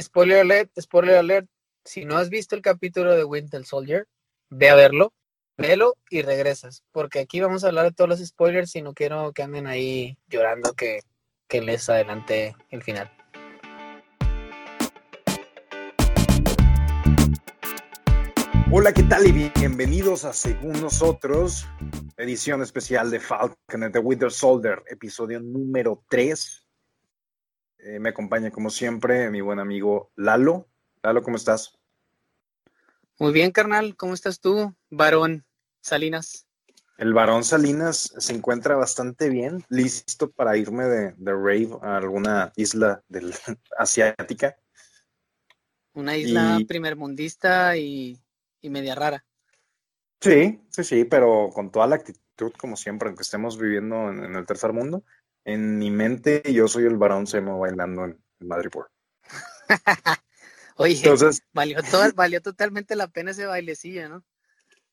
spoiler alert, spoiler alert. Si no has visto el capítulo de Winter Soldier, ve a verlo, velo y regresas. Porque aquí vamos a hablar de todos los spoilers y no quiero que anden ahí llorando que, les adelante el final. Hola, ¿qué tal? Y bienvenidos a Según Nosotros, edición especial de Falcon and the Winter Soldier, episodio número 3. Eh, me acompaña, como siempre, mi buen amigo Lalo. Lalo, ¿cómo estás? Muy bien, carnal. ¿Cómo estás tú, varón Salinas? El varón Salinas se encuentra bastante bien, listo para irme de, de rave a alguna isla del, asiática. Una isla y... primermundista y y media rara. Sí, sí, sí, pero con toda la actitud, como siempre, aunque estemos viviendo en, en el tercer mundo, en mi mente yo soy el varón Semo bailando en, en Madrid. Oye, Entonces, valió, todo, valió totalmente la pena ese bailecillo, ¿no?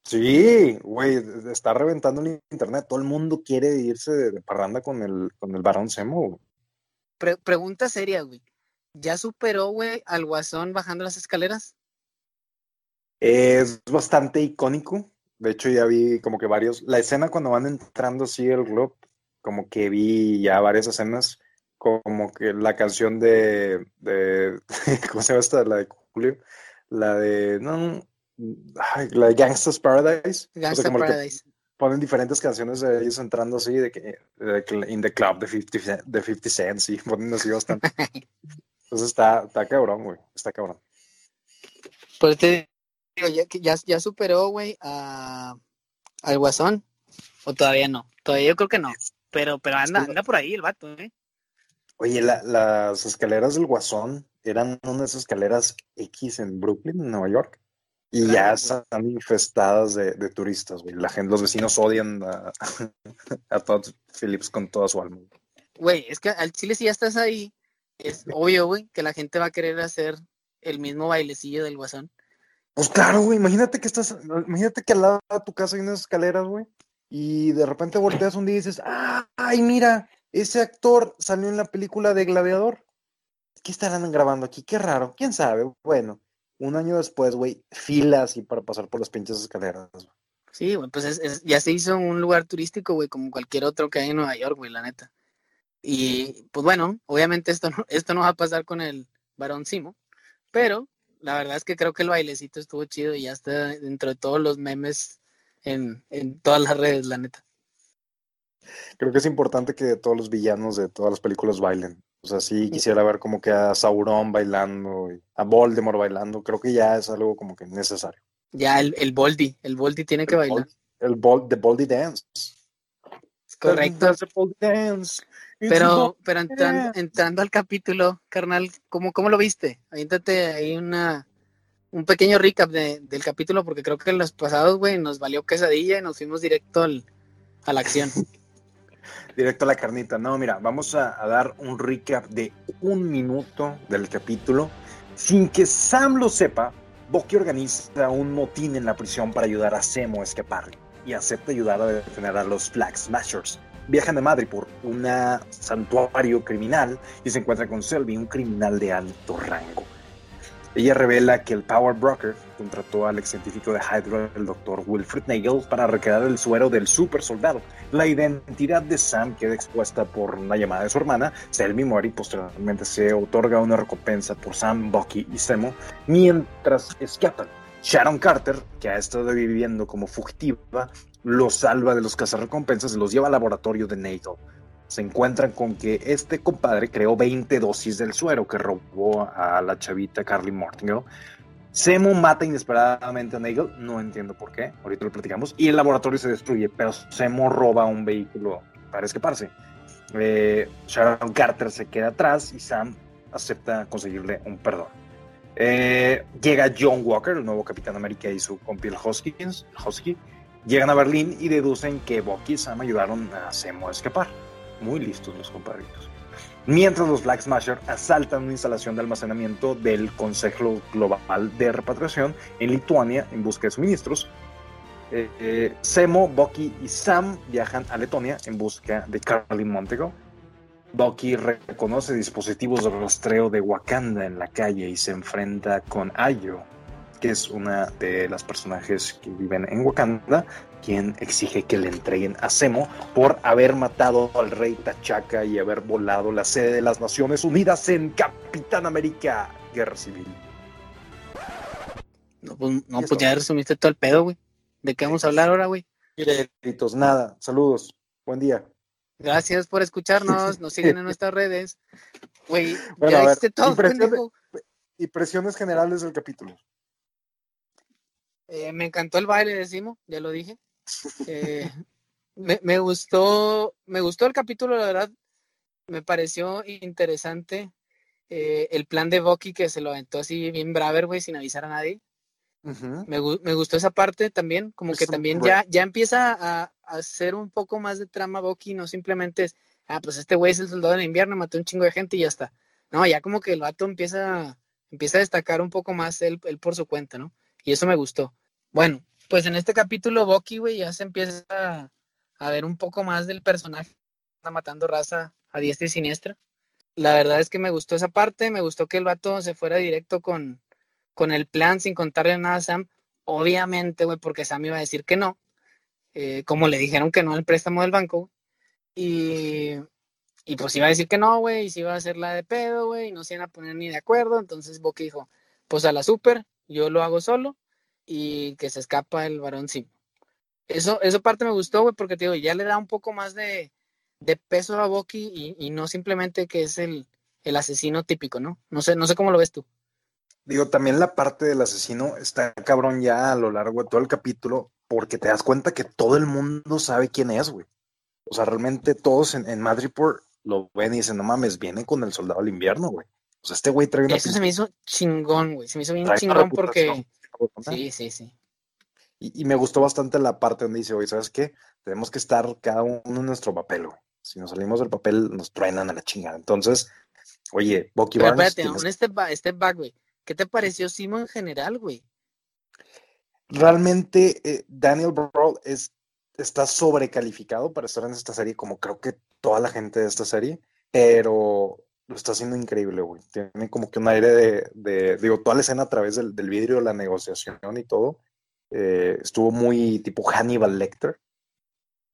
Sí, güey, está reventando el internet. Todo el mundo quiere irse de, de parranda con el, con el varón Semo. Pre pregunta seria, güey. ¿Ya superó, güey, al guasón bajando las escaleras? Es bastante icónico. De hecho, ya vi como que varios. La escena cuando van entrando así el globo, como que vi ya varias escenas. Como que la canción de. de ¿Cómo se llama esta? La de Julio. La de. No, la de Gangsta's Paradise. Gangsta's o sea, Paradise. Ponen diferentes canciones de ellos entrando así, de que, de in the club de 50, de 50 Cent, sí, ponen así bastante. Entonces está, está cabrón, güey, está cabrón. Pues te ya, ya, ya superó, güey, a, al Guasón. ¿O todavía no? Todavía yo creo que no. Pero, pero anda, anda por ahí el vato, ¿eh? Oye, la, las escaleras del Guasón eran unas escaleras X en Brooklyn, en Nueva York. Y claro, ya están infestadas de, de, turistas, güey. La gente, los vecinos odian a, a Todd Phillips con toda su alma. Güey, es que al chile si ya estás ahí, es obvio, güey, que la gente va a querer hacer el mismo bailecillo del Guasón. Pues claro, güey, imagínate que estás, imagínate que al lado de tu casa hay unas escaleras, güey, y de repente volteas un día y dices, ah, ay, mira, ese actor salió en la película de Gladiador. ¿Qué estarán grabando aquí? Qué raro, quién sabe. Bueno, un año después, güey, filas y para pasar por las pinches escaleras. Sí, güey, pues es, es, ya se hizo un lugar turístico, güey, como cualquier otro que hay en Nueva York, güey, la neta. Y pues bueno, obviamente esto no, esto no va a pasar con el varón Simo, pero la verdad es que creo que el bailecito estuvo chido y ya está dentro de todos los memes en, en todas las redes, la neta. Creo que es importante que todos los villanos de todas las películas bailen. O sea, sí quisiera ver como que a Sauron bailando, y a Voldemort bailando. Creo que ya es algo como que necesario. Ya, el, el Boldy. El Boldy tiene que bailar. El Bol, The Boldy Dance. Es correcto. The Boldy Dance. Pero, pero entrando, entrando, al capítulo, carnal, ¿cómo, cómo lo viste? Aviéntate ahí una, un pequeño recap de, del capítulo, porque creo que en los pasados, güey, nos valió quesadilla y nos fuimos directo al, a la acción. directo a la carnita. No, mira, vamos a, dar un recap de un minuto del capítulo. Sin que Sam lo sepa, Bucky organiza un motín en la prisión para ayudar a Zemo a escapar y acepta ayudar a detener a los Flag Smashers viajan de Madrid por un santuario criminal y se encuentra con Selby, un criminal de alto rango. Ella revela que el Power Broker contrató al ex científico de Hydra, el Dr. Wilfred Nagel, para recrear el suero del super soldado. La identidad de Sam queda expuesta por una llamada de su hermana, Selby muere y posteriormente se otorga una recompensa por Sam, Bucky y Zemo mientras escapan. Sharon Carter, que ha estado viviendo como fugitiva, los salva de los cazarrecompensas y los lleva al laboratorio de Nagel. Se encuentran con que este compadre creó 20 dosis del suero que robó a la chavita Carly Mortingale. Semo mata inesperadamente a Nagel, no entiendo por qué, ahorita lo platicamos, y el laboratorio se destruye, pero Semo roba un vehículo para escaparse. Eh, Sharon Carter se queda atrás y Sam acepta conseguirle un perdón. Eh, llega John Walker, el nuevo Capitán América y su compi el Hoskins, Husky, Llegan a Berlín y deducen que Bucky y Sam ayudaron a Zemo a escapar. Muy listos los compadritos. Mientras los Black Smasher asaltan una instalación de almacenamiento del Consejo Global de Repatriación en Lituania en busca de suministros, eh, eh, Zemo, Bucky y Sam viajan a Letonia en busca de Carly Montego. Bucky reconoce dispositivos de rastreo de Wakanda en la calle y se enfrenta con Ayo, que es una de las personajes que viven en Wakanda, quien exige que le entreguen a Zemo por haber matado al rey Tachaca y haber volado la sede de las Naciones Unidas en Capitán América Guerra Civil. No, pues, no, pues ya resumiste todo el pedo, güey. ¿De qué vamos a hablar ahora, güey? Créditos, nada. Saludos. Buen día. Gracias por escucharnos. Nos siguen en nuestras redes. Güey, Bueno, ya dijiste todo, pendejo. Impresiones generales del capítulo. Eh, me encantó el baile de Simo, ya lo dije. Eh, me, me gustó, me gustó el capítulo, la verdad. Me pareció interesante eh, el plan de Bucky que se lo aventó así bien braver, güey, sin avisar a nadie. Me, gu- me gustó esa parte también, como que también ya, ya empieza a, a hacer un poco más de trama Bucky, no simplemente es, ah, pues este güey es el soldado del invierno, mató un chingo de gente y ya está. No, ya como que el vato empieza, empieza a destacar un poco más él, él por su cuenta, ¿no? Y eso me gustó. Bueno, pues en este capítulo Bucky, güey, ya se empieza a, ver un poco más del personaje, está matando raza a diestra y siniestra. La verdad es que me gustó esa parte, me gustó que el vato se fuera directo con, con el plan sin contarle nada a Sam. Obviamente, güey, porque Sam iba a decir que no, eh, como le dijeron que no al préstamo del banco. Y, y pues iba a decir que no, güey, y se iba a hacer la de pedo, güey, y no se iban a poner ni de acuerdo. Entonces Bucky dijo, pues a la super, yo lo hago solo y que se escapa el varón Sim. Eso, eso parte me gustó, güey, porque te digo, ya le da un poco más de, de peso a Bucky y, y no simplemente que es el, el asesino típico, ¿no? No sé, no sé cómo lo ves tú. Digo, también la parte del asesino está cabrón ya a lo largo de todo el capítulo, porque te das cuenta que todo el mundo sabe quién es, güey. O sea, realmente todos en, en Madripoor lo ven y dicen, no mames, viene con el soldado del invierno, güey. O sea, este güey trae una Eso se me hizo chingón, güey. Se me hizo bien chingón porque. Sí, sí, sí. Y, y me gustó bastante la parte donde dice, oye, ¿sabes qué? Tenemos que estar cada uno en nuestro papel, güey. Si nos salimos del papel, nos truenan a la chingada. Entonces, oye, Bucky Pero Barnes, espérate, tienes- un step back, step back, güey. ¿Qué te pareció Simo en general, güey? realmente eh, Daniel Brawl es, está sobrecalificado para estar en esta serie, como creo que toda la gente de esta serie, pero lo está haciendo increíble, güey. Tiene como que un aire de, de- digo, toda la escena a través del, del vidrio, la negociación y todo, eh, estuvo muy tipo Hannibal Lecter,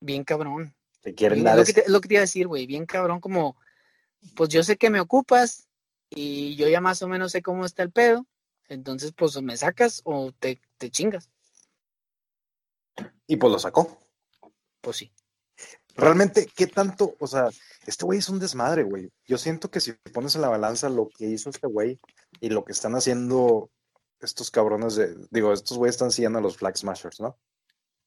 Bien cabrón. que quieren dar es, lo que te, es lo que te iba a decir, güey. Bien cabrón, como. Pues yo sé que me ocupas y yo ya más o menos sé cómo está el pedo. Entonces, pues me sacas o te, te chingas. y pues lo sacó. Pues sí. Realmente, ¿qué tanto? O sea, este güey es un desmadre, güey. Yo siento que si pones en la balanza lo que hizo este güey y lo que están haciendo estos cabrones de, digo, estos güeyes están siguiendo a los Flag Smashers, ¿no?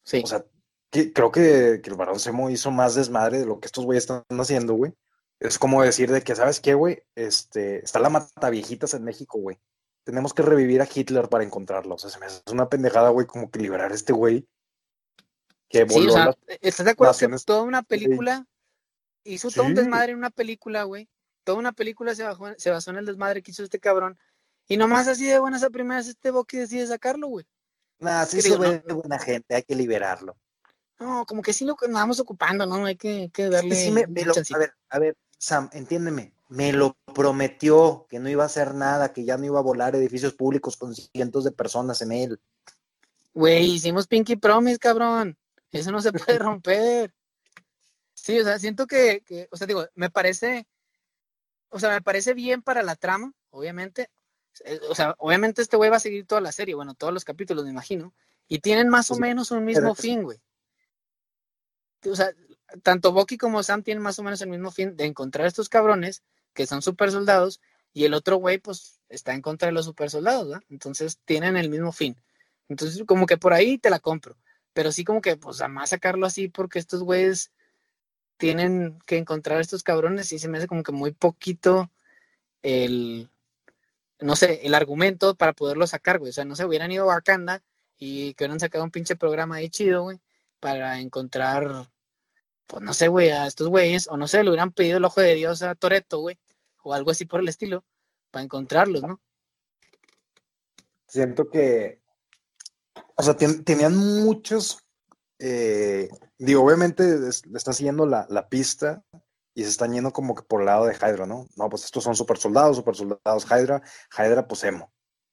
Sí. O sea, que, creo que, que el Barón Zemo hizo más desmadre de lo que estos güeyes están haciendo, güey. Es como decir de que, ¿sabes qué, güey? Este, está la mata viejitas en México, güey. Tenemos que revivir a Hitler para encontrarlo. O sea, se me hace una pendejada, güey, como que liberar a este güey que Sí, voló o sea, las- ¿estás de acuerdo naciones- que toda una película hizo todo un Sí. desmadre en una película, güey? Toda una película se, bajó- se basó en el desmadre que hizo este cabrón. Y nomás así de buenas a primeras este Bucky decide sacarlo, güey. Nah, sí ¿Qué se ve No- buena gente, hay que liberarlo. No, como que sí lo nos vamos ocupando, ¿no? Hay que, que darle. Sí, me- un me lo- chancito. a ver, a ver, Sam, entiéndeme. Me lo prometió que no iba a hacer nada, que ya no iba a volar edificios públicos con cientos de personas en él. Güey, hicimos Pinky Promise, cabrón. Eso no se puede romper. Sí, o sea, siento que, que, o sea, digo, me parece, o sea, me parece bien para la trama, obviamente. Eh, O sea, obviamente este güey va a seguir toda la serie, bueno, todos los capítulos, me imagino. Y tienen más o menos un mismo pero- fin, güey. O sea, tanto Bucky como Sam tienen más o menos el mismo fin de encontrar a estos cabrones que son super soldados y el otro güey pues está en contra de los super soldados, ¿verdad? Entonces tienen el mismo fin. Entonces como que por ahí te la compro, pero sí como que pues además sacarlo así porque estos güeyes tienen que encontrar a estos cabrones y se me hace como que muy poquito el no sé, el argumento para poderlo sacar, güey. O sea, no se hubieran ido a Wakanda y que hubieran sacado un pinche programa ahí chido, güey, para encontrar, pues no sé, güey, a estos güeyes, o no sé, le hubieran pedido el ojo de Dios a Toreto, güey, o algo así por el estilo, para encontrarlos, ¿no? Siento que, o sea, ten- tenían muchos, eh, digo, obviamente le están siguiendo la, la pista y se están yendo como que por el lado de Hydra, ¿no? No, pues estos son super soldados, super soldados Hydra, Hydra pues emo.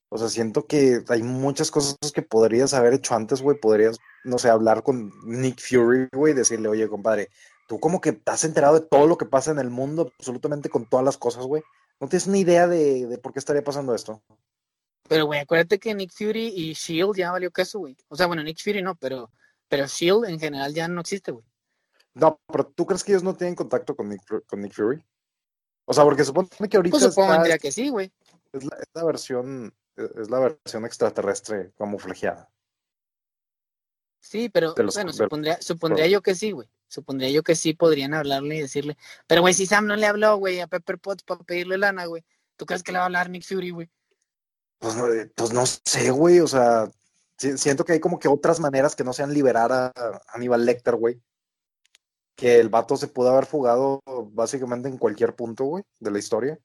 O sea, siento que hay muchas cosas que podrías haber hecho antes, güey. Podrías, no sé, hablar con Nick Fury, güey, y decirle, oye, compadre, tú como que estás enterado de todo lo que pasa en el mundo, absolutamente con todas las cosas, güey. No tienes ni idea de, de por qué estaría pasando esto. Pero, güey, acuérdate que Nick Fury y Shield ya valió queso, güey. O sea, bueno, Nick Fury no, pero, pero Shield en general ya no existe, güey. No, pero ¿tú crees que ellos no tienen contacto con Nick, con Nick Fury? O sea, porque supone que ahorita. Pues supondría que sí, güey. Es la, es la, versión, es la versión extraterrestre camuflajeada. Sí, pero los, bueno, supondría, supondría yo que sí, güey. Supondría yo que sí podrían hablarle y decirle. Pero, güey, si Sam no le habló, güey, a Pepper Potts para pedirle lana, güey. ¿Tú crees que le va a hablar Nick Fury, güey? Pues, pues no sé, güey. O sea, siento que hay como que otras maneras que no sean liberar a Aníbal Lecter, güey que el vato se pudo haber fugado básicamente en cualquier punto, güey, de la historia.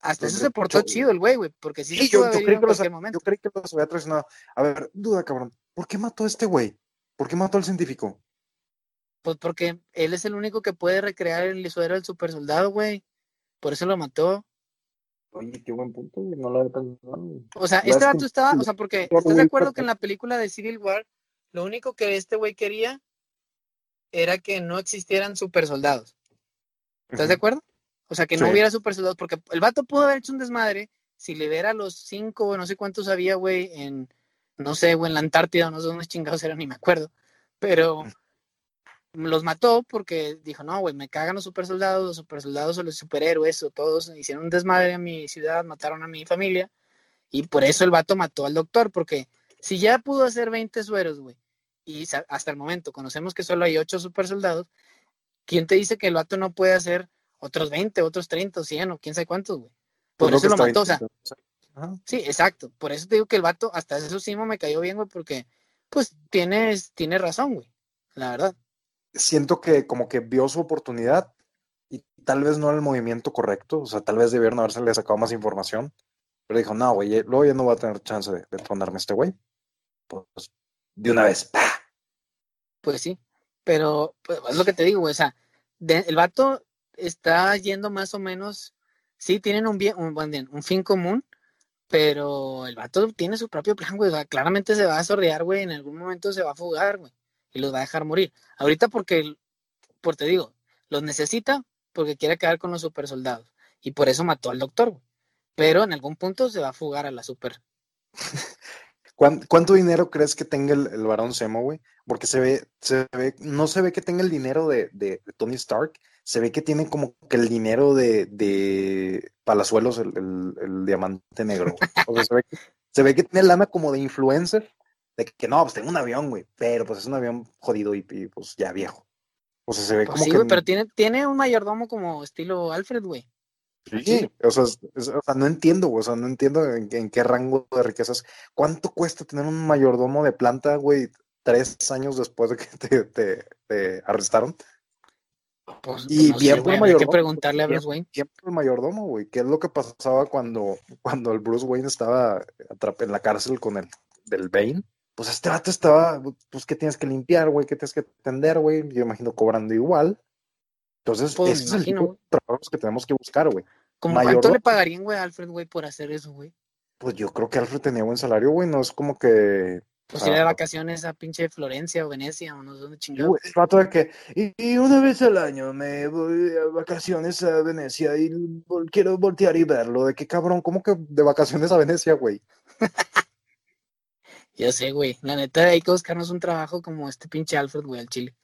Hasta eso se portó chido el güey, güey, porque sí, sí yo, yo, creí que los, yo creí que los había traicionado. A ver, duda, cabrón, ¿por qué mató a este güey? ¿Por qué mató al científico? Pues porque él es el único que puede recrear el suero del super soldado, güey. Por eso lo mató. Oye, qué buen punto. No lo había pensado. O sea, este vato estaba, o sea, porque ¿estás de acuerdo que en la película de Civil War, lo único que este güey quería era que no existieran super soldados. ¿Estás de acuerdo? O sea, que no hubiera super soldados, porque el vato pudo haber hecho un desmadre si le diera los cinco, o no sé cuántos había, güey, en, no sé, güey, en la Antártida, no sé dónde chingados eran, ni me acuerdo. Pero los mató porque dijo, no, güey, me cagan los super soldados, los super soldados o los superhéroes, o todos hicieron un desmadre en mi ciudad, mataron a mi familia, y por eso el vato mató al doctor, porque si ya pudo hacer 20 sueros, güey, y hasta el momento conocemos que solo hay ocho super soldados, ¿quién te dice que el vato no puede hacer otros 20, otros 30, 100 o quién sabe cuántos, güey? Por eso lo mató, o sea. Sí, exacto. Por eso te digo que el vato, hasta eso sí me cayó bien, güey, porque pues tienes, tiene razón, güey, la verdad. Siento que como que vio su oportunidad y tal vez no era el movimiento correcto, o sea, tal vez debieron haberse sacado más información, pero dijo, no, güey, luego ya no va a tener chance de, de ponerme este güey. Pues de una vez. Pues sí, pero pues, es lo que te digo, o sea, el vato está yendo más o menos, sí, tienen un, bien, un, un fin común, pero el vato tiene su propio plan, güey, o sea, claramente se va a sorrear, güey, en algún momento se va a fugar, güey, y los va a dejar morir. Ahorita porque, por te digo, los necesita porque quiere quedar con los super soldados, y por eso mató al doctor, güey. Pero en algún punto se va a fugar a la super. ¿Cuánto dinero crees que tenga el, el varón Semo, güey? Porque se ve, se ve, no se ve que tenga el dinero de, de, Tony Stark, se ve que tiene como que el dinero de, de Palazuelos, el, diamante negro. Se ve que tiene lana como de influencer, de que, no, pues tengo un avión, güey, pero pues es un avión jodido y, y pues ya viejo. O sea, se ve pues como sí, que... güey, pero tiene, tiene un mayordomo como estilo Alfred, güey. Sí, o sea, es, o sea, no entiendo, güey, o sea, no entiendo en, en, qué rango de riquezas. ¿Cuánto cuesta tener un mayordomo de planta, güey, tres años después de que te, te, te arrestaron? Pues, y no bien sé, por el mayordomo. Hay que preguntarle a Bruce Wayne. Bien por el mayordomo, güey. ¿Qué es lo que pasaba cuando, cuando el Bruce Wayne estaba en la cárcel con el del Bane? Pues este vato estaba, pues, ¿qué tienes que limpiar, güey? ¿Qué tienes que atender, güey? Yo imagino cobrando igual. Entonces, pues, ese es el tipo de trabajos que tenemos que buscar, güey. ¿Cómo cuánto le pagarían, güey, a Alfred, güey, por hacer eso, güey? Pues yo creo que Alfred tenía buen salario, güey. No es como que. Pues o sea, de vacaciones a pinche Florencia o Venecia o no sé dónde chingados. El rato de que. Y, y, una vez al año me voy a vacaciones a Venecia y vol quiero voltear y verlo. De qué cabrón, ¿cómo que de vacaciones a Venecia, güey? Yo sé, güey. La neta, hay que buscarnos un trabajo como este pinche Alfred, güey, al Chile.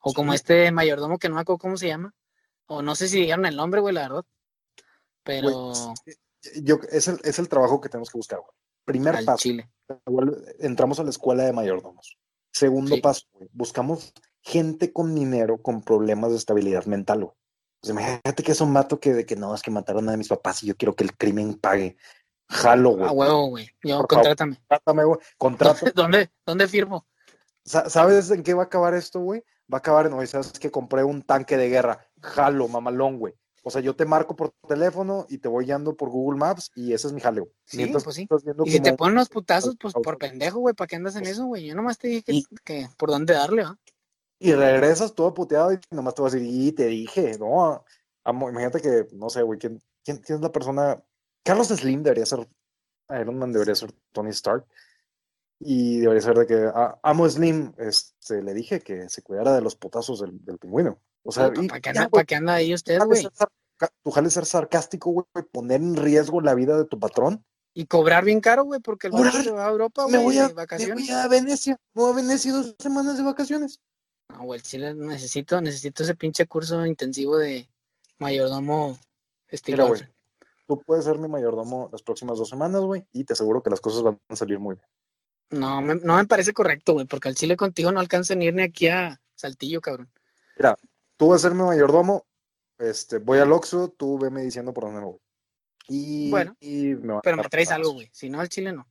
O como este mayordomo que no me acuerdo cómo se llama. O no sé si dijeron el nombre, güey, la verdad. Pero. Güey, yo, es, el, es el trabajo que tenemos que buscar, güey. Primer Al paso. Chile. Entramos a la escuela de mayordomos. Segundo Sí. paso, güey. Buscamos gente con dinero con problemas de estabilidad mental, güey. Pues imagínate que es un mato que de que no, es que mataron a mis papás y yo quiero que el crimen pague. Jalo, güey. A huevo, güey. Yo, Por favor. contrátame. Contrátame, güey. Contrato. ¿Dónde, ¿Dónde firmo? Sa- ¿Sabes en qué va a acabar esto, güey? Va a acabar en, oye, ¿sabes que compré un tanque de guerra? Jalo, mamalón, güey. O sea, yo te marco por teléfono y te voy guiando por Google Maps y ese es mi jaleo. Sí, Mientras pues sí. estás viendo Y si te ponen los putazos, pues por pendejo, güey, ¿para qué andas en eso, güey? Yo nomás te dije que, Y- que por dónde darle, ¿va? Y regresas todo puteado y nomás te vas a decir, y te dije, no, amo, imagínate que, no sé, güey, ¿quién, quién, quién es la persona? Carlos Slim debería ser, Iron Man debería ser Tony Stark. Y debería ser de que a Amo Slim este, le dije que se cuidara de los potazos del, del pingüino. O sea, ¿para qué, anda, pa' anda ahí usted, güey? ser sarca- tu jale ser sarcástico, güey, poner en riesgo la vida de tu patrón. Y cobrar bien caro, güey, porque el Cobrar, se va a Europa, Me güey, voy, a, de me vacaciones. voy a Venecia, me voy a Venecia dos semanas de vacaciones. No, güey, sí necesito, necesito ese pinche curso intensivo de mayordomo estilo. Mira, güey, tú puedes ser mi mayordomo las próximas dos semanas, güey, y te aseguro que las cosas van a salir muy bien. No, me, no me parece correcto, güey, porque al chile contigo no alcanza ni ir ni aquí a Saltillo, cabrón. Mira, tú vas a ser mi mayordomo, este, voy al Oxxo, tú veme diciendo por dónde me voy. Y, Bueno, y me Pero me traes algo, güey. Si no, al chile no.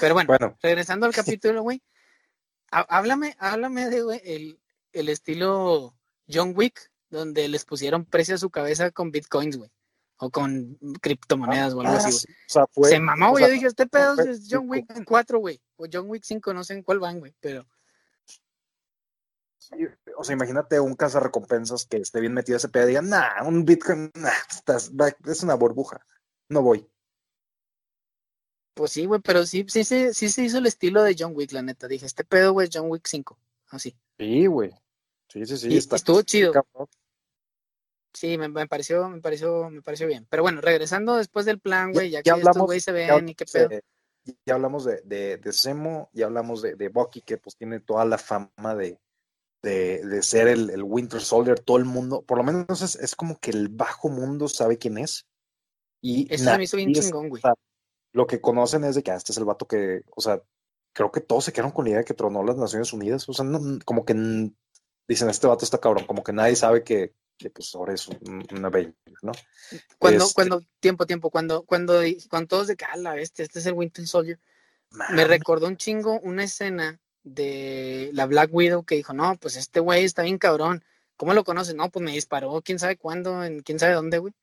Pero bueno, Bueno, regresando al capítulo, güey. há- Háblame, háblame de, güey, el, el estilo John Wick, donde les pusieron precio a su cabeza con bitcoins, güey. O con criptomonedas o algo ah, así, güey. sí, o sea, fue, Se mamó, güey. sea, Yo dije, este pedo fue- es John Wick 4, güey. O John Wick 5, no sé en cuál van, güey. Pero o sea, imagínate un cazarrecompensas que esté bien metido ese pedo y diga, nah, un Bitcoin, nah, estás- es una burbuja, no voy. Pues sí, güey, pero sí, sí, sí, sí se hizo el estilo de John Wick, la neta. Dije, este pedo, güey, es John Wick 5. Así. Sí, güey. Sí, sí, sí. y está- estuvo chido. cabrón. Sí, me, me pareció, me pareció, me pareció bien. Pero bueno, regresando después del plan, güey, ya, ya que estos hablamos- güeyes se Ya ven y qué pedo. ya hablamos de, de, de Zemo, ya hablamos de, de Bucky, que pues tiene toda la fama de, de, de ser el, el Winter Soldier, todo el mundo, por lo menos es, es como que el bajo mundo sabe quién es. Y Eso se me hizo bien chingón, güey. lo que conocen es de que ah, este es el vato que, o sea, creo que todos se quedaron con la idea de que tronó las Naciones Unidas. O sea, no- como que dicen, este vato está cabrón, como que nadie sabe que, que pues ahora es un, un Avenger, ¿no? Cuando, este- cuando, tiempo, tiempo, cuando, cuando, cuando todos de que, "Ah, la bestia, este es el Winter Soldier, me recordó un chingo una escena de la Black Widow que dijo, no, pues este güey está bien cabrón. ¿Cómo lo conoces? No, pues me disparó, quién sabe cuándo, en quién sabe dónde, güey.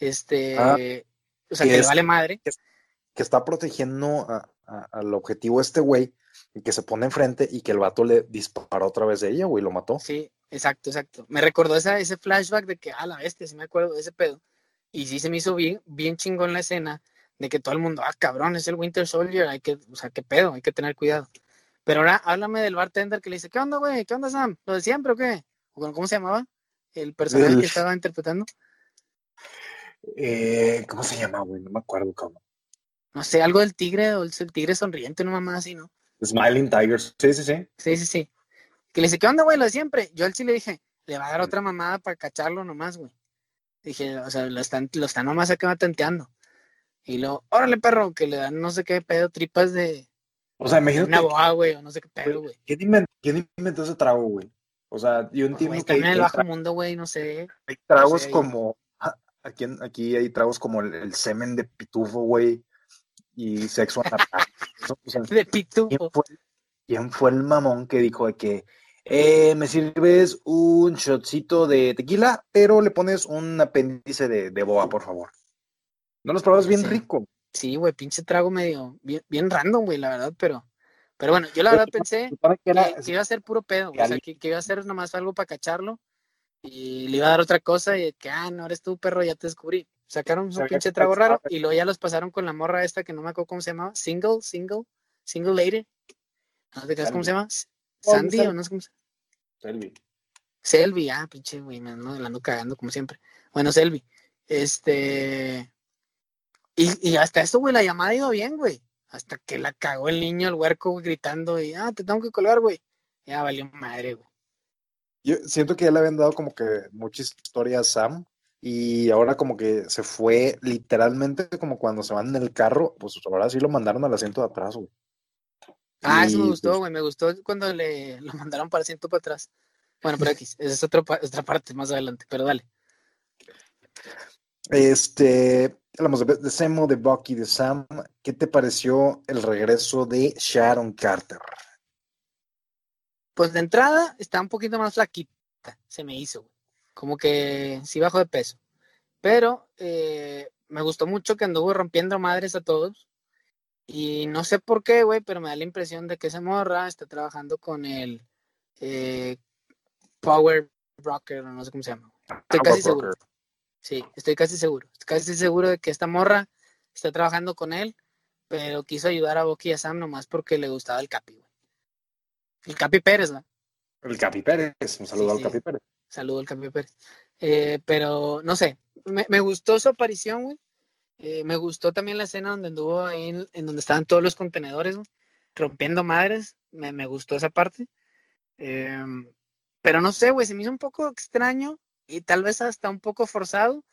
Este, Ah, o sea, que que le vale madre. que está protegiendo a- a- al objetivo este güey y que se pone enfrente y que el vato le disparó otra vez de ella, güey, lo mató. Sí, exacto, exacto. Me recordó esa, ese flashback de que, ah, la bestia, sí me acuerdo de ese pedo. Y sí se me hizo bien, bien chingón la escena de que todo el mundo, ah, cabrón, es el Winter Soldier, hay que, o sea, qué pedo, hay que tener cuidado. Pero ahora háblame del bartender que le dice, ¿qué onda, güey? ¿Qué onda, Sam? ¿Lo de siempre o qué? ¿O con- ¿Cómo se llamaba? El personaje El- que estaba interpretando. Eh, ¿Cómo se llama, güey? No me acuerdo, cabrón. No sé, algo del tigre, o el, el tigre sonriente, una mamá así, ¿no? Smiling Tigers. Sí, sí, sí. Sí, sí, sí. Que le dice, ¿qué onda, güey? Lo de siempre. Yo al sí le dije, le va a dar otra mamada para cacharlo nomás, güey. Dije, o sea, lo están, lo están nomás acá tanteando. Y luego, órale, perro, que le dan no sé qué pedo, tripas de O sea, imagínate, una boa, güey, o no sé qué pedo, güey. ¿quién inventó, quién inventó ese trago, güey? O sea, yo Pues, entiendo güey, que en hay, el bajo mundo, güey, no sé. hay tragos sé, como... ah, Aquí, aquí hay tragos como el, el semen de pitufo, güey, y sexo. O sea, De ¿quién pitufo. fue, quién fue el mamón que dijo de que eh, me sirves un shotcito de tequila, pero le pones un apéndice de, de boa, por favor? No los probas bien Sí. rico. Sí, güey, pinche trago medio, bien, bien random, güey, la verdad, pero, pero bueno, yo la verdad pensé que era- que, que iba a ser puro pedo, o sea, que, que iba a ser nomás algo para cacharlo y le iba a dar otra cosa y que, ah, no eres tú, perro, ya te descubrí. Sacaron un pinche trago raro y luego ya los pasaron con la morra esta que no me acuerdo cómo se llamaba, single, single, single lady. ¿No te acuerdas cómo se llama? Sandy o no sé cómo se Selvi. Selvi, ah, pinche, güey, me ando, la ando cagando como siempre. Bueno, Selvi, este. Y, y hasta eso, güey, la llamada iba bien, güey. Hasta que la cagó el niño, el huerco, güey, gritando y, ah, te tengo que colgar, güey. Ya valió madre, güey. Yo siento que ya le habían dado como que mucha historia a Sam y ahora como que se fue literalmente como cuando se van en el carro, pues ahora sí lo mandaron al asiento de atrás, güey. Ah, eso me gustó, pues, güey. Me gustó cuando le lo mandaron para asiento para atrás. Bueno, pero X, esa es otro pa- otra parte más adelante, pero dale. Este, hablamos de, de Zemo, de Bucky, de Sam. ¿Qué te pareció el regreso de Sharon Carter? Pues de entrada está un poquito más flaquita, se me hizo, güey. Como que sí bajó de peso. Pero eh, me gustó mucho que anduvo rompiendo madres a todos. Y no sé por qué, güey, pero me da la impresión de que esa morra está trabajando con el eh, Power Broker, no sé cómo se llama. Estoy casi seguro. Sí, estoy casi seguro. Estoy casi seguro de que esta morra está trabajando con él, pero quiso ayudar a Bucky y a Sam nomás porque le gustaba el Capi, güey. El Capi Pérez, ¿no? El Capi Pérez, un saludo al Capi Pérez. Saludo al Capi Pérez. Eh, pero no sé, me, gustó su aparición, güey. Eh, me gustó también la escena donde anduvo ahí en, donde estaban todos los contenedores, rompiendo madres. Me, me, gustó esa parte. Em, pero no sé, güey, se me hizo un poco extraño y tal vez hasta un poco forzado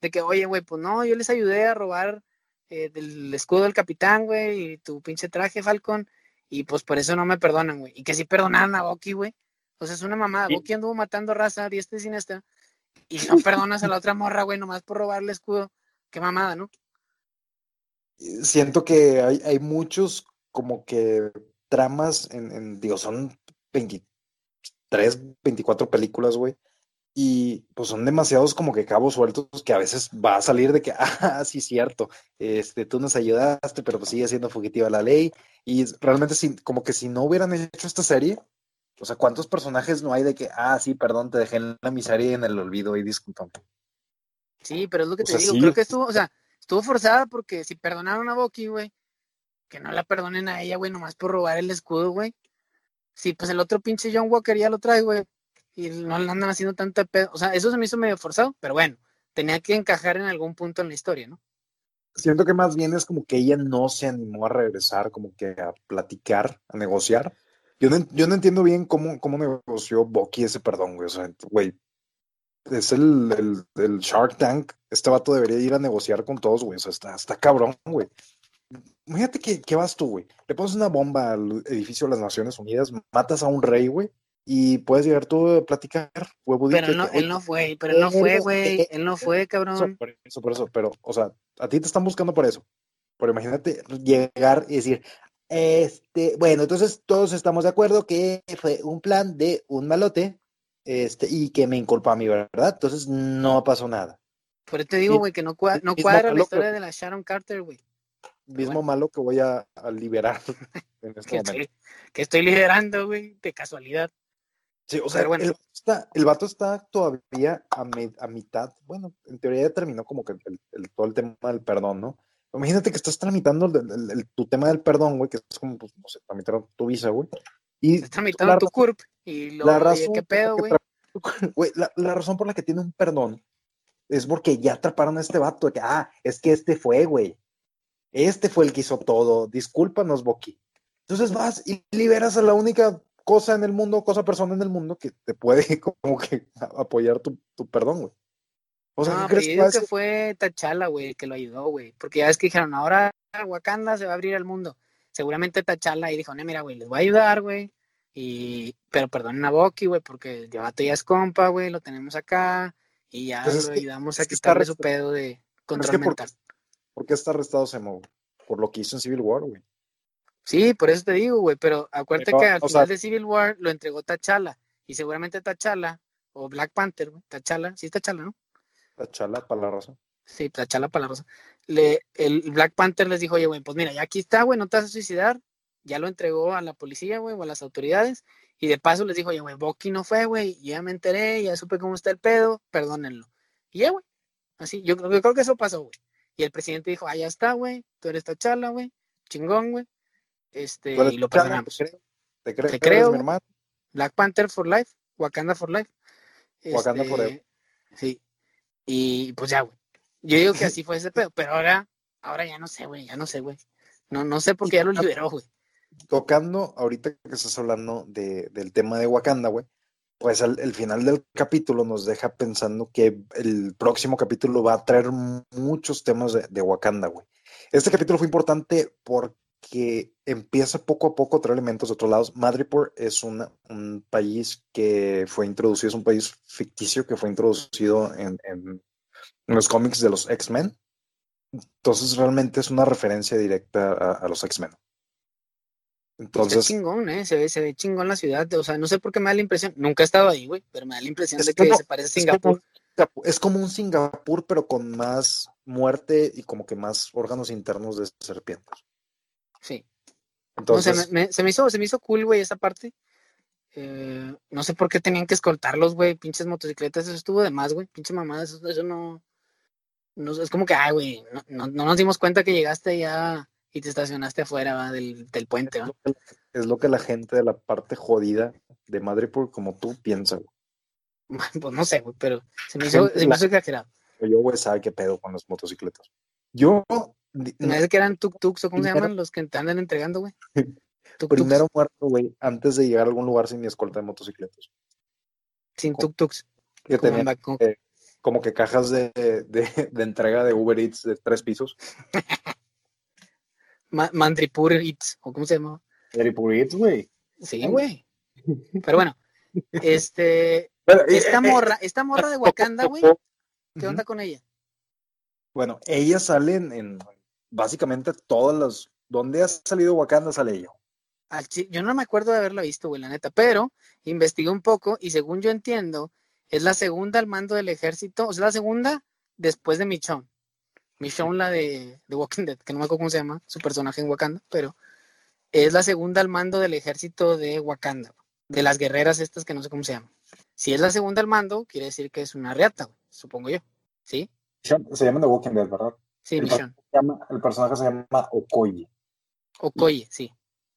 de que, oye, güey, pues no, yo les ayudé a robar eh, del escudo del capitán, güey, y tu pinche traje, Falcon, y pues por eso no me perdonan, güey. Y que sí perdonaron a Bucky, güey. O sea, es una mamada. Sí. anduvo matando raza diestra y siniestra y no perdonas a la otra morra, güey, nomás por robarle escudo. Qué mamada, ¿no? Siento que hay, hay muchos como que tramas en, digo, son 23, 24 películas, güey. Y pues son demasiados como que cabos sueltos que a veces va a salir de que, ah, sí, cierto, este, tú nos ayudaste, pero pues sigue siendo fugitiva la ley. Y realmente como que si no hubieran hecho esta serie, o sea, ¿cuántos personajes no hay de que, ah, sí, perdón, te dejé en la miseria y en el olvido y disculpame? Sí, pero es lo que te digo, creo que estuvo, o sea, estuvo forzada porque si perdonaron a Bucky, güey, que no la perdonen a ella, güey, nomás por robar el escudo, güey. Sí, pues el otro pinche John Walker ya lo trae, güey, y no le andan haciendo tanta pedo. O sea, eso se me hizo medio forzado, pero bueno, tenía que encajar en algún punto en la historia, ¿no? Siento que más bien es como que ella no se animó a regresar, como que a platicar, a negociar yo no, yo no entiendo bien cómo, cómo negoció Bucky ese perdón, güey. O sea, güey, es el, el, Shark Tank. Este vato debería ir a negociar con todos, güey. O sea, está, está cabrón, güey. Imagínate que, que vas tú, güey. Le pones una bomba al edificio de las Naciones Unidas, matas a un rey, güey, y puedes llegar tú a platicar, huevudito. Pero no, él no fue, pero él no fue, güey. Él no fue, cabrón. Por eso, por eso, pero, o sea, a ti te están buscando por eso. Pero imagínate llegar y decir, este, bueno, entonces todos estamos de acuerdo que fue un plan de un malote, este, y que me inculpó a mí, ¿verdad? Entonces no pasó nada. Por eso te digo, güey, que no, cuadra, no cuadra la historia de la Sharon Carter, güey. Mismo malo que voy a, liberar en este que, Estoy, que estoy liberando, güey, de casualidad. Sí, o sea, bueno. el, está, el, vato está todavía a, a, mitad, bueno, en teoría ya terminó como que el, todo el tema del perdón, ¿no? Imagínate que estás tramitando el, tu tema del perdón, güey, que es como, pues, no sé, tramitar tu visa, güey. Y estás tramitando tu CURP y lo la razón ¿qué pedo, güey? La, la, razón por la que tiene un perdón es porque ya atraparon a este vato, que, ah, es que este fue, güey. Este fue el que hizo todo. Discúlpanos, Boqui. Entonces vas y liberas a la única cosa en el mundo, cosa persona en el mundo que te puede como que apoyar tu, tu perdón, güey. O sea, no, ¿qué crees que, fue Tachala, güey, que lo ayudó, güey. Porque ya ves que dijeron, ahora Wakanda se va a abrir al mundo. Seguramente Tachala y dijo, no, mira, güey, les voy a ayudar, güey. Y, pero perdonen a Boki, güey, porque ya es compa, güey, lo tenemos acá. Y ya pues lo ayudamos a quitarle su pedo de control mental. Por, qué está arrestado Semo? Por lo que hizo en Civil War, güey. Sí, por eso te digo, güey, pero acuérdate que al final de Civil War lo entregó Tachala. Y seguramente Tachala, o Black Panther, güey, Tachala, sí Tachala, ¿no? Tachala para la rosa. Sí, Tachala para la rosa. Le, el Black Panther les dijo, oye, güey, pues mira, ya aquí está, güey, no te vas a suicidar. Ya lo entregó a la policía, güey, o a las autoridades. Y de paso les dijo, oye, güey, Bucky no fue, güey, ya me enteré, ya supe cómo está el pedo, perdónenlo. Y ya, güey. Así, yo, yo, creo que eso pasó, güey. Y el presidente dijo, ah, ya está, güey, tú eres Tachala, güey, chingón, güey. Este, y lo perdonamos. Te creo, te creo, mi hermano. Black Panther for life, Wakanda for life. Wakanda este, forever. Sí, y pues ya, güey. Yo digo que así fue ese pedo, pero ahora, ahora ya no sé, güey, ya no sé, güey. No, no sé por qué ya lo liberó, güey. Tocando, ahorita que estás hablando de, del tema de Wakanda, güey, pues el, final del capítulo nos deja pensando que el próximo capítulo va a traer muchos temas de, de Wakanda, güey. Este capítulo fue importante porque empieza poco a poco a traer elementos de otros lados. Madripoor es un país que fue introducido, es un país ficticio que fue introducido en, los cómics de los X-Men. Entonces realmente es una referencia directa a, los X-Men. Entonces. Se ve chingón, ¿eh? Se ve, se ve chingón la ciudad. O sea, no sé por qué me da la impresión. Nunca he estado ahí, güey, pero me da la impresión de que se parece a Singapur. es como un Singapur, pero con más muerte y como que más órganos internos de serpientes. Sí. Entonces, se, me, hizo, se me hizo cool, güey, esa parte. Eh, no sé por qué tenían que escoltarlos, güey, pinches motocicletas, eso estuvo de más, güey, pinche mamada, eso, eso no, no, es como que, ay, güey, no, no, no, nos dimos cuenta que llegaste ya y te estacionaste afuera ¿va? Del, del, puente, ¿va? Es lo que la gente de la parte jodida de Madripoor como tú piensa, güey. Pues no sé, güey, pero se me hizo, se me hizo exagerado. Yo, güey, sabe qué pedo con las motocicletas. Yo. ¿Me dice que eran tuk-tuks o cómo se llaman los que te andan entregando, güey? primero muerto, güey, antes de llegar a algún lugar sin mi escolta de motocicletas. Sin tuk-tuks. Que tenía, eh, como que cajas de, de, de, entrega de Uber Eats de tres pisos. Ma Mandripur Eats, ¿o cómo se llama? Mandripur Eats, güey. Sí, güey. Pero bueno, este. esta eh, morra, esta morra de Wakanda, güey. ¿Qué onda con ella? Bueno, ella sale en, en básicamente todas las. ¿Dónde ha salido Wakanda sale ella? Yo no me acuerdo de haberla visto, güey, la neta, pero investigué un poco y según yo entiendo, es la segunda al mando del ejército, o sea, la segunda después de Michonne. Michonne, la de, de Walking Dead, que no me acuerdo cómo se llama, su personaje en Wakanda, pero es la segunda al mando del ejército de Wakanda, de las guerreras estas que no sé cómo se llaman. Si es la segunda al mando, quiere decir que es una reata, supongo yo, ¿sí? Se llama The Walking Dead, ¿verdad? Sí, el, Michonne. el personaje se llama Okoye. Okoye, sí.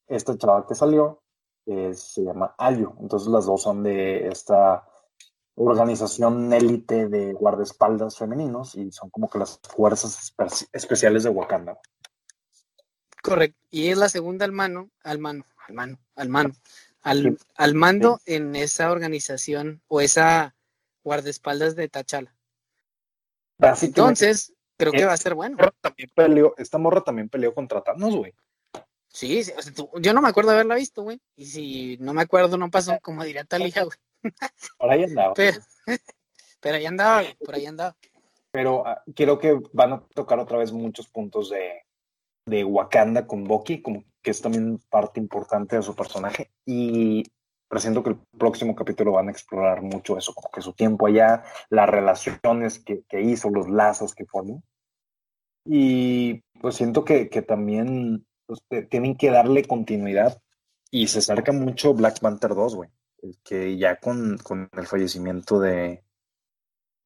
Este chaval que salió eh, se llama Ayo, entonces las dos son de esta organización élite de guardaespaldas femeninos y son como que las fuerzas especiales de Wakanda. Correcto. Y es la segunda al mano, al mano, al mano, al mano, al, al mando sí. en esa organización o esa guardaespaldas de Tachala. Entonces, creo que va a ser bueno. También peleó, esta morra también peleó contra Thanos, güey. Sí, o sea, tú, yo no me acuerdo de haberla visto, güey. Y si no me acuerdo, no pasó, como diría Talía, güey. Por ahí andaba. Pero, pero ahí andaba, por ahí andaba. Pero uh, creo que van a tocar otra vez muchos puntos de, de Wakanda con Bucky, como que es también parte importante de su personaje. Y presiento que el próximo capítulo van a explorar mucho eso, como que su tiempo allá, las relaciones que, que hizo, los lazos que formó. Y pues siento que, que también tienen que darle continuidad. Y se acerca mucho Black Panther 2, güey que ya con, con el fallecimiento de,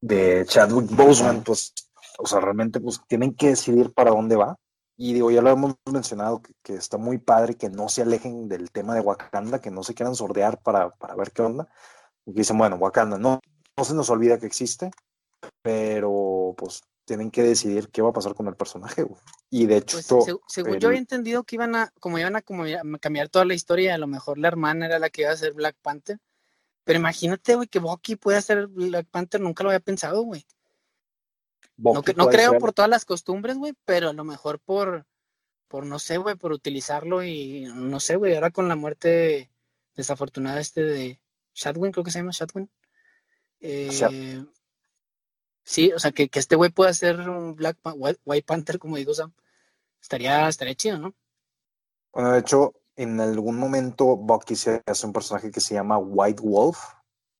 de Chadwick Boseman, pues, o sea, realmente pues tienen que decidir para dónde va. Y digo, ya lo hemos mencionado, que, que, está muy padre que no se alejen del tema de Wakanda, que no se quieran sordear para, para ver qué onda. Porque dicen, bueno, Wakanda, no, no se nos olvida que existe, pero pues tienen que decidir qué va a pasar con el personaje. Güey. Y de hecho, pues, según, según el... yo había entendido que iban a, como iban a, como a cambiar toda la historia, a lo mejor la hermana era la que iba a ser Black Panther. Pero imagínate, güey, que Bucky pueda ser Black Panther, nunca lo había pensado, güey. No, no creo ser... por todas las costumbres, güey, pero a lo mejor por, por no sé, güey, por utilizarlo y no sé, güey, ahora con la muerte desafortunada este de Shadwin, creo que se llama Shadwin. Eh, Sí, o sea, que, que este güey pueda ser un Black White, White, Panther, como digo, Sam, estaría, estaría chido, ¿no? Bueno, de hecho, en algún momento Bucky se hace un personaje que se llama White Wolf.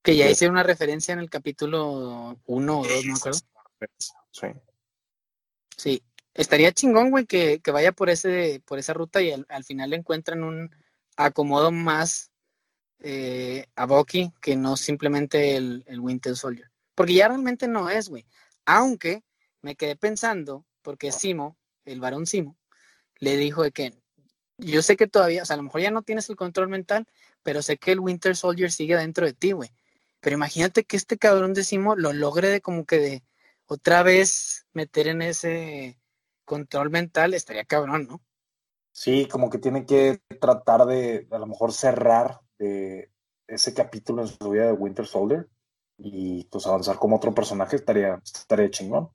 Que ya hice una referencia en el capítulo 1 o 2, no me acuerdo. Sí. Sí. Estaría chingón, güey, que, que, vaya por ese, por esa ruta y al, al final encuentran un acomodo más eh, a Bucky que no simplemente el, el Winter Soldier. Porque ya realmente no es, güey. Aunque me quedé pensando, porque Simo, el varón Simo, le dijo de que yo sé que todavía, o sea, a lo mejor ya no tienes el control mental, pero sé que el Winter Soldier sigue dentro de ti, güey. Pero imagínate que este cabrón de Simo lo logre de como que de otra vez meter en ese control mental, estaría cabrón, ¿no? Sí, como que tiene que tratar de a lo mejor cerrar de ese capítulo en su vida de Winter Soldier y pues avanzar como otro personaje estaría, estaría chingón.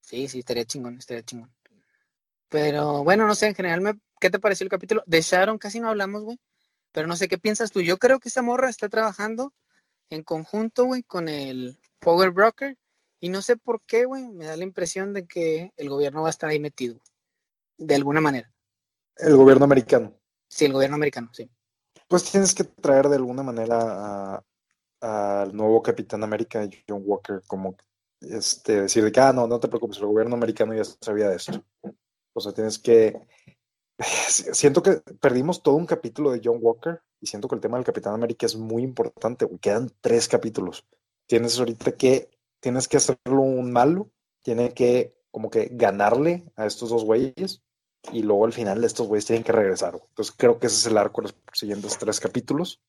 Sí, sí, estaría chingón, estaría chingón. Pero bueno, no sé, en general, me, ¿qué te pareció el capítulo? De Sharon casi no hablamos, güey. Pero no sé qué piensas tú. Yo creo que esa morra está trabajando en conjunto, güey, con el Power Broker. Y no sé por qué, güey, me da la impresión de que el gobierno va a estar ahí metido. De alguna manera. El gobierno americano. Sí, el gobierno americano, sí. Pues tienes que traer de alguna manera a, al nuevo Capitán América, John Walker, como este, decir de que, ah, no, no te preocupes, el gobierno americano ya sabía de esto. O sea, tienes que... Siento que perdimos todo un capítulo de John Walker Y siento que el tema del Capitán América es muy importante, güey. Quedan tres capítulos. Tienes ahorita que, tienes que hacerlo un malo, tiene que como que ganarle a estos dos güeyes y luego al final estos güeyes tienen que regresar. Entonces creo que ese es el arco de los siguientes tres capítulos.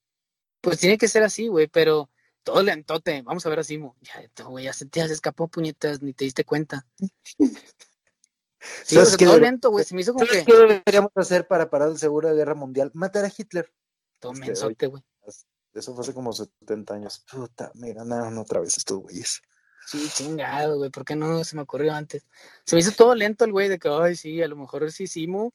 Pues tiene que ser así, güey, pero todo lentote. Vamos a ver a Simo. Ya, güey, ya se te escapó, puñetas, ni te diste cuenta. Sí, todo lento, güey. Se me hizo como que. ¿Qué deberíamos hacer para parar el seguro de guerra mundial? Matar a Hitler. Todo mensote, güey. Eso fue hace como 70 años. Puta, me ganaron otra vez estos güeyes. Sí, chingado, güey. ¿Por qué no se me ocurrió antes? Se me hizo todo lento el güey de que, ay, sí, a lo mejor sí Simo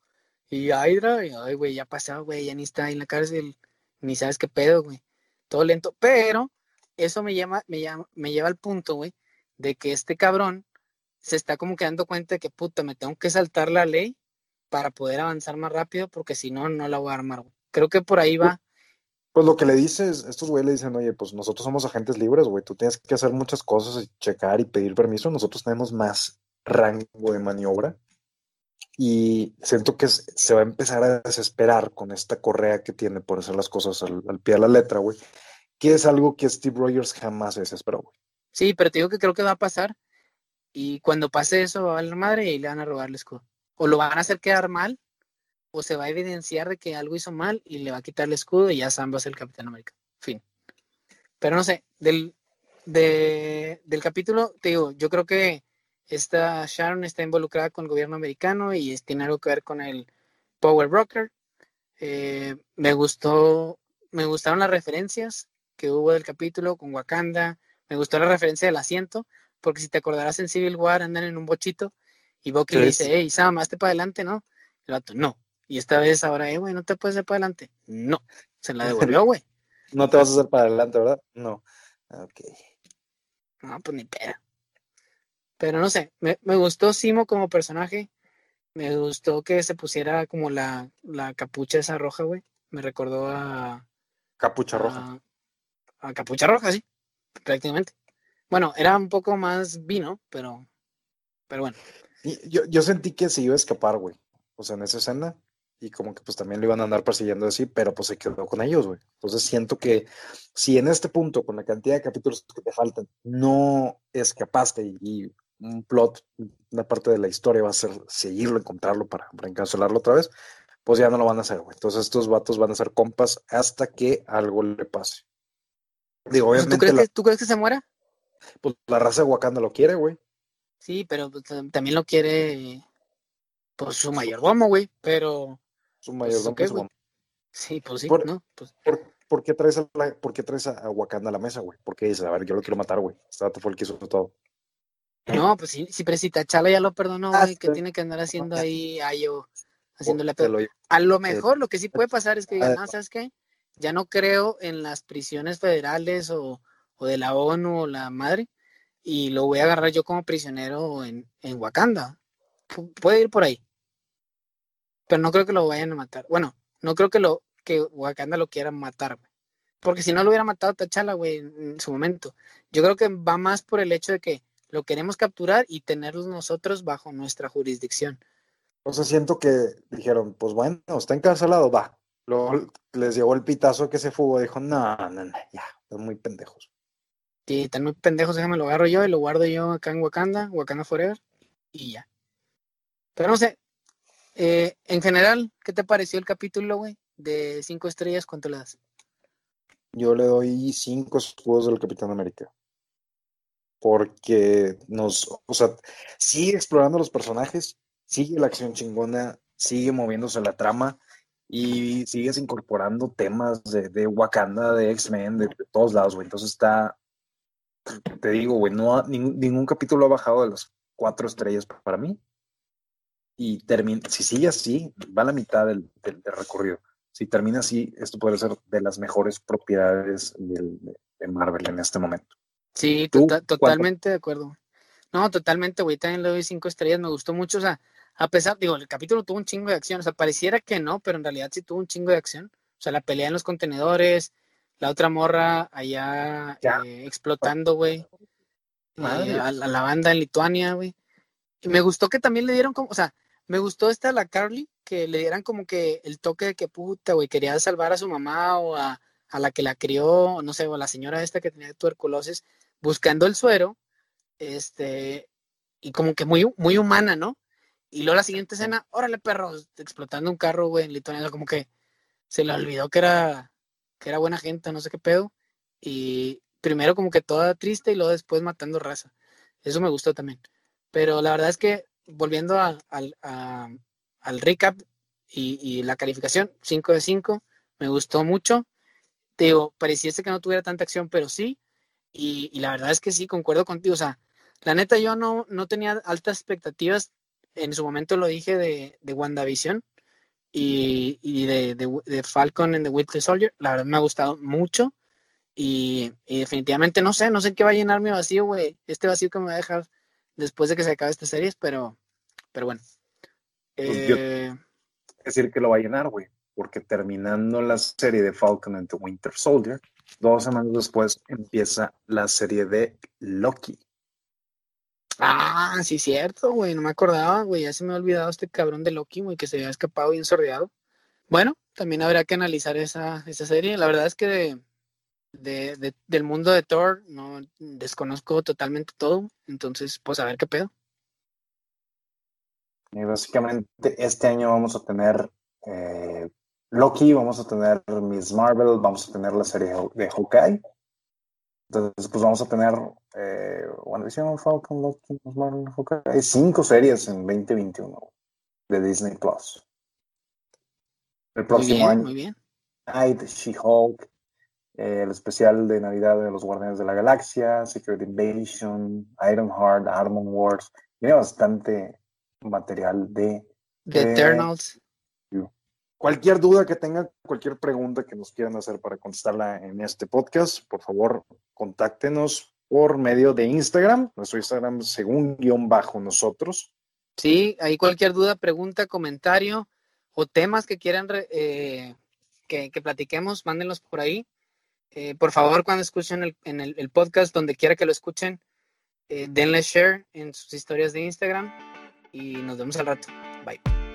y Hydra. Y, ay, güey, ya pasado, güey, ya ni está en la cárcel. Ni sabes qué pedo, güey. Todo lento. Pero eso me, llama, me, llama, me lleva al punto, güey, de que este cabrón se está como que dando cuenta de que, puta, me tengo que saltar la ley para poder avanzar más rápido, porque si no, no la voy a armar, güey. Creo que por ahí va. Pues lo que le dices, estos güey le dicen, oye, pues nosotros somos agentes libres, güey, tú tienes que hacer muchas cosas y checar y pedir permiso, nosotros tenemos más rango de maniobra. Y siento que se va a empezar a desesperar con esta correa que tiene por hacer las cosas al, al pie de la letra, güey que es algo que Steve Rogers jamás se desesperó, güey. Sí, pero te digo que creo que va a pasar. Y cuando pase eso, va a la madre y le van a robar el escudo. O lo van a hacer quedar mal, o se va a evidenciar de que algo hizo mal y le va a quitar el escudo y ya Sam va a ser el Capitán América. Fin. Pero no sé, del, del capítulo, te digo, yo creo que esta Sharon está involucrada con el gobierno americano y tiene algo que ver con el Power Broker. Eh, me gustó, me gustaron las referencias que hubo del capítulo con Wakanda. Me gustó la referencia del asiento, porque si te acordarás en Civil War andan en un bochito y Bucky le dice, hey, Sam, hazte para adelante, ¿no? El vato, no. Y esta vez ahora, eh, güey, no te puedes hacer para adelante. No. Se la devolvió, güey. no te vas a hacer para adelante, ¿verdad? No. Ok. No, pues ni pera. Pero no sé, me, gustó Simo como personaje. Me gustó que se pusiera como la, la capucha esa roja, güey. Me recordó a. Capucha roja a capucha roja, sí, prácticamente. Bueno, era un poco más vino, pero, pero bueno. Yo, yo sentí que se iba a escapar, güey. O sea, en esa escena. Y como que pues también lo iban a andar persiguiendo así, pero pues se quedó con ellos, güey. Entonces siento que si en este punto, con la cantidad de capítulos que te faltan, no escapaste y, un plot, una parte de la historia va a ser seguirlo, encontrarlo para, para encancelarlo otra vez, pues ya no lo van a hacer, güey. Entonces estos vatos van a ser compas hasta que algo le pase. ¿Tú, crees que, ¿Tú crees que se muera? Pues la raza de Wakanda lo quiere, güey. Sí, pero pues, también lo quiere pues su mayordomo, güey, pero... Su pues, mayordomo. Pues, sí, pues sí, por, ¿no? Pues... Por, qué traes a ¿Por qué traes a Wakanda a la mesa, güey? Porque dice, a ver, yo lo quiero matar, güey. Este fue el que hizo todo. No, pues sí, sí, pero si Tachala ya lo perdonó, ah, güey, que tiene que andar haciendo ahí, yo haciéndole pedo. A lo mejor lo que sí puede pasar es que digan, no, ¿sabes qué? ya no creo en las prisiones federales o, de la ONU o la madre, y lo voy a agarrar yo como prisionero en, en Wakanda. puede ir por ahí. Pero no creo que lo vayan a matar. Bueno, no creo que lo que Wakanda lo quiera matar, güey. Porque si no lo hubiera matado Tachala, güey, en su momento. Yo creo que va más por el hecho de que lo queremos capturar y tenerlos nosotros bajo nuestra jurisdicción. O sea, siento que dijeron, pues bueno, está encarcelado, va, Luego les llegó el pitazo que se fugó. Dijo, no, no, no, ya, están muy pendejos. Sí, están muy pendejos, déjame lo agarro yo y lo guardo yo acá en Wakanda, Wakanda Forever, y ya. Pero no sé, eh, en general, ¿qué te pareció el capítulo, güey? De cinco estrellas, ¿cuánto le das? Yo le doy cinco escudos del Capitán América. Porque nos, o sea, sigue explorando los personajes, sigue la acción chingona, sigue moviéndose la trama y sigues incorporando temas de, de Wakanda, de X-Men, de, todos lados. Entonces está, te digo, güey, no ningún, capítulo ha bajado de las cuatro estrellas para mí. Y termina, si sigue así, va a la mitad del, recorrido. Si termina así, esto puede ser de las mejores propiedades de Marvel en este momento. Sí, tota-, totalmente de acuerdo. No, totalmente, güey. También le doy cinco estrellas, me gustó mucho. O sea, a pesar, digo, el capítulo tuvo un chingo de acción, o sea, pareciera que no, pero en realidad sí tuvo un chingo de acción. O sea, la pelea en los contenedores, la otra morra allá eh, explotando, güey. Eh, a, la banda en Lituania, güey. Y me gustó que también le dieron como, o sea, me gustó esta la Carly, que le dieran como que el toque de que puta, güey, quería salvar a su mamá o a, a la que la crió, no sé, o a la señora esta que tenía tuberculosis, buscando el suero, este, y como que muy, muy humana, ¿no? Y luego la siguiente escena, órale perros, explotando un carro, güey, en Lituania, como que se le olvidó que era, que era buena gente, no sé qué pedo. Y primero como que toda triste y luego después matando raza. Eso me gustó también. Pero la verdad es que volviendo a, al recap y, la calificación, 5 de 5, me gustó mucho. Te digo, pareciese que no tuviera tanta acción, pero sí. Y, y, la verdad es que sí, concuerdo contigo. O sea, la neta yo no, no tenía altas expectativas. En su momento lo dije de, de WandaVision y, y de, de, Falcon en The Winter Soldier. La verdad me ha gustado mucho. Y, definitivamente no sé, no sé qué va a llenar mi vacío, güey. Este vacío que me va a dejar después de que se acabe esta serie, pero, pero bueno. Pues eh... decir que lo va a llenar, güey, porque terminando la serie de Falcon and the Winter Soldier, dos semanas después empieza la serie de Loki. Ah, sí, cierto, güey, no me acordaba, güey, ya se me ha olvidado este cabrón de Loki, güey, que se había escapado bien sordeado. Bueno, también habrá que analizar esa, esa serie. La verdad es que de, del mundo de Thor no desconozco totalmente todo, entonces pues a ver qué pedo. Y básicamente este año vamos a tener eh, Loki, vamos a tener Miss Marvel, vamos a tener la serie de Hawkeye. Entonces, pues vamos a tener eh, WandaVision, Falcon, Loki, Miss Marvel, Hawkeye. Cinco series en 2021 de Disney Plus. El próximo año. Muy bien. Night, She-Hulk, eh, el especial de Navidad de los Guardianes de la Galaxia, Secret Invasion, Ironheart, Armor Wars. Tiene bastante material de, The Eternals. Cualquier duda que tengan, cualquier pregunta que nos quieran hacer para contestarla en este podcast, por favor, contáctenos por medio de Instagram. Nuestro Instagram según guion bajo nosotros. Sí, ahí cualquier duda, pregunta, comentario o temas que quieran eh, que, que, platiquemos, mándenlos por ahí. Eh, por favor, cuando escuchen el, en el, podcast, donde quiera que lo escuchen, eh, denle share en sus historias de Instagram y nos vemos al rato. Bye.